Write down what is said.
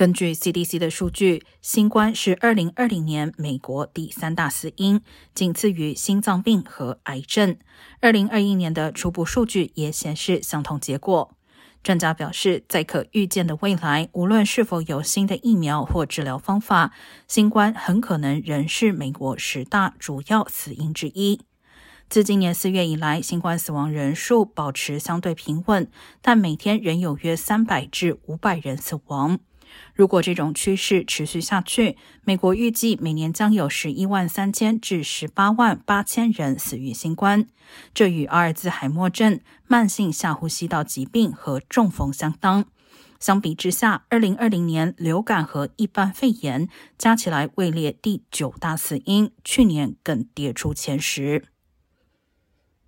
根据 CDC 的数据，新冠是2020年美国第三大死因，仅次于心脏病和癌症。2021年的初步数据也显示相同结果。专家表示，在可预见的未来，无论是否有新的疫苗或治疗方法，新冠很可能仍是美国十大主要死因之一。自今年四月以来，新冠死亡人数保持相对平稳，但每天仍有约三百至五百人死亡。如果这种趋势持续下去，美国预计每年将有十一万三千至十八万八千人死于新冠。这与阿尔兹海默症、慢性下呼吸道疾病和中风相当。相比之下，二零二零年流感和一般肺炎加起来位列第九大死因，去年更跌出前十。